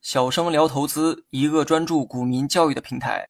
小生聊投资，一个专注股民教育的平台。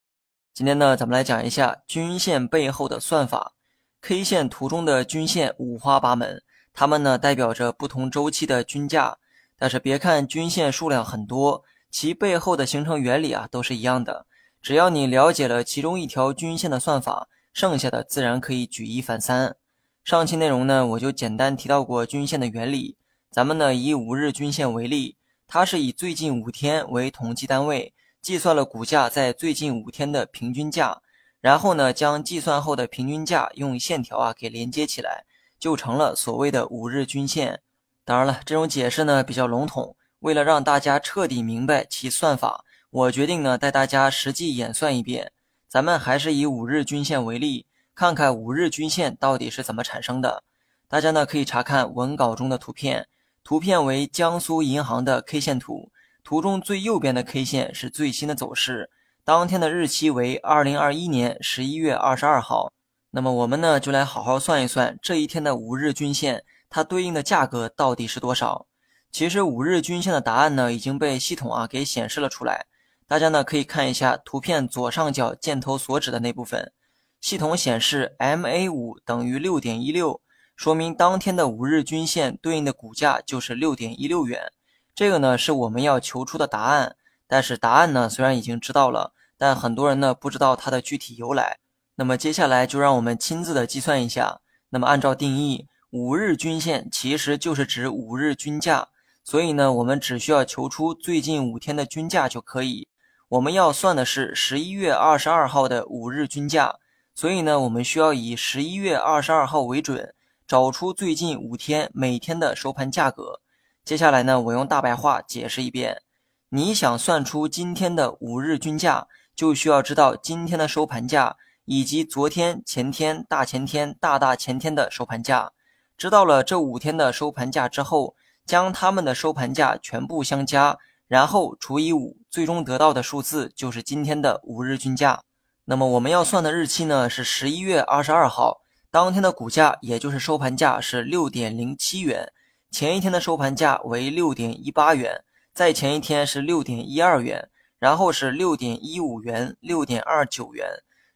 今天呢，咱们来讲一下均线背后的算法。K 线图中的均线五花八门，它们呢代表着不同周期的均价。但是别看均线数量很多，其背后的形成原理啊都是一样的。只要你了解了其中一条均线的算法，剩下的自然可以举一反三。上期内容呢，我就简单提到过均线的原理。咱们呢以五日均线为例。它是以最近五天为统计单位，计算了股价在最近五天的平均价，然后呢，将计算后的平均价用线条啊给连接起来，就成了所谓的五日均线。当然了，这种解释呢比较笼统，为了让大家彻底明白其算法，我决定呢带大家实际演算一遍。咱们还是以五日均线为例，看看五日均线到底是怎么产生的。大家呢可以查看文稿中的图片。图片为江苏银行的 K 线图，图中最右边的 K 线是最新的走势，当天的日期为二零二一年十一月二十二号。那么我们呢就来好好算一算这一天的五日均线，它对应的价格到底是多少？其实五日均线的答案呢已经被系统啊给显示了出来，大家呢可以看一下图片左上角箭头所指的那部分，系统显示 MA 五等于六点一六。说明当天的五日均线对应的股价就是六点一六元，这个呢是我们要求出的答案。但是答案呢虽然已经知道了，但很多人呢不知道它的具体由来。那么接下来就让我们亲自的计算一下。那么按照定义，五日均线其实就是指五日均价，所以呢我们只需要求出最近五天的均价就可以。我们要算的是十一月二十二号的五日均价，所以呢我们需要以十一月二十二号为准。找出最近五天每天的收盘价格。接下来呢，我用大白话解释一遍。你想算出今天的五日均价，就需要知道今天的收盘价以及昨天、前天、大前天、大大前天的收盘价。知道了这五天的收盘价之后，将它们的收盘价全部相加，然后除以五，最终得到的数字就是今天的五日均价。那么我们要算的日期呢，是十一月二十二号。当天的股价，也就是收盘价是六点零七元，前一天的收盘价为六点一八元，在前一天是六点一二元，然后是六点一五元、六点二九元，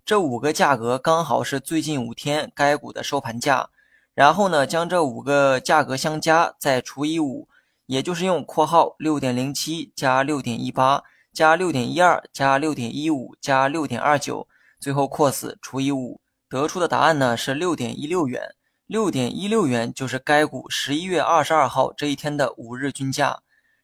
这五个价格刚好是最近五天该股的收盘价。然后呢，将这五个价格相加，再除以五，也就是用括号六点零七加六点一八加六点一二加六点一五加六点二九，最后括死除以五。得出的答案呢是六点一六元，六点一六元就是该股十一月二十二号这一天的五日均价。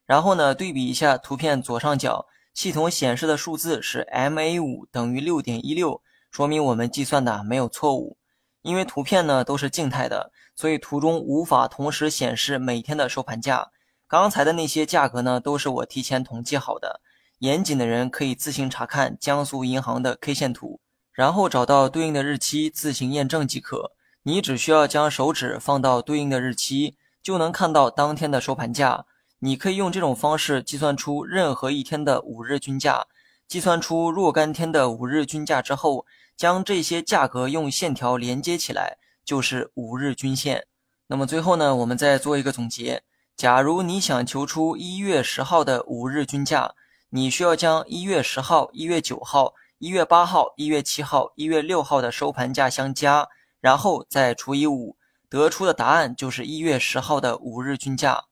然后呢，对比一下图片左上角，系统显示的数字是 MA 五等于六点一六，说明我们计算的没有错误。因为图片呢都是静态的，所以图中无法同时显示每天的收盘价。刚才的那些价格呢都是我提前统计好的，严谨的人可以自行查看江苏银行的 K 线图。然后找到对应的日期，自行验证即可。你只需要将手指放到对应的日期，就能看到当天的收盘价。你可以用这种方式计算出任何一天的五日均价。计算出若干天的五日均价之后，将这些价格用线条连接起来，就是五日均线。那么最后呢，我们再做一个总结。假如你想求出一月十号的五日均价，你需要将一月十号、一月九号。一月八号、一月七号、一月六号的收盘价相加，然后再除以五，得出的答案就是一月十号的五日均价。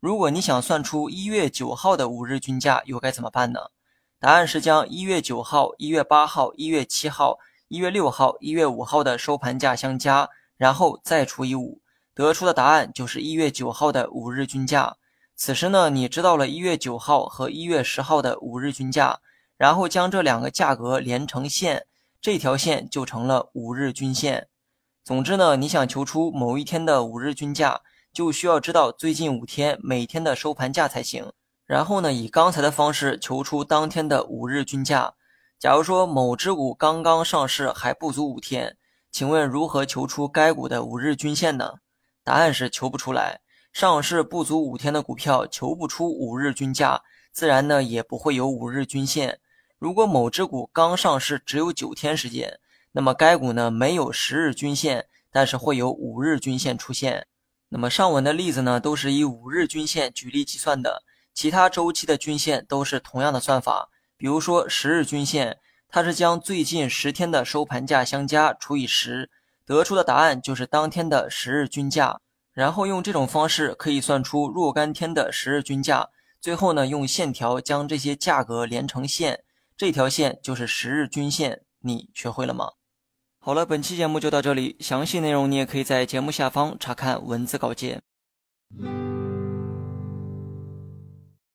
如果你想算出一月九号的五日均价，又该怎么办呢？答案是将一月九号、一月八号、一月七号、一月六号、一月五号的收盘价相加，然后再除以五，得出的答案就是一月九号的五日均价。此时呢，你知道了一月九号和一月十号的五日均价。然后将这两个价格连成线，这条线就成了五日均线。总之呢，你想求出某一天的五日均价，就需要知道最近五天每天的收盘价才行。然后呢，以刚才的方式求出当天的五日均价。假如说某只股刚刚上市还不足五天，请问如何求出该股的五日均线呢？答案是求不出来。上市不足五天的股票求不出五日均价，自然呢也不会有五日均线。如果某只股刚上市只有九天时间，那么该股呢没有十日均线，但是会有五日均线出现。那么上文的例子呢，都是以五日均线举例计算的，其他周期的均线都是同样的算法。比如说十日均线，它是将最近十天的收盘价相加除以十，得出的答案就是当天的十日均价。然后用这种方式可以算出若干天的十日均价。最后呢，用线条将这些价格连成线，这条线就是十日均线。你学会了吗？好了，本期节目就到这里，详细内容你也可以在节目下方查看文字稿件。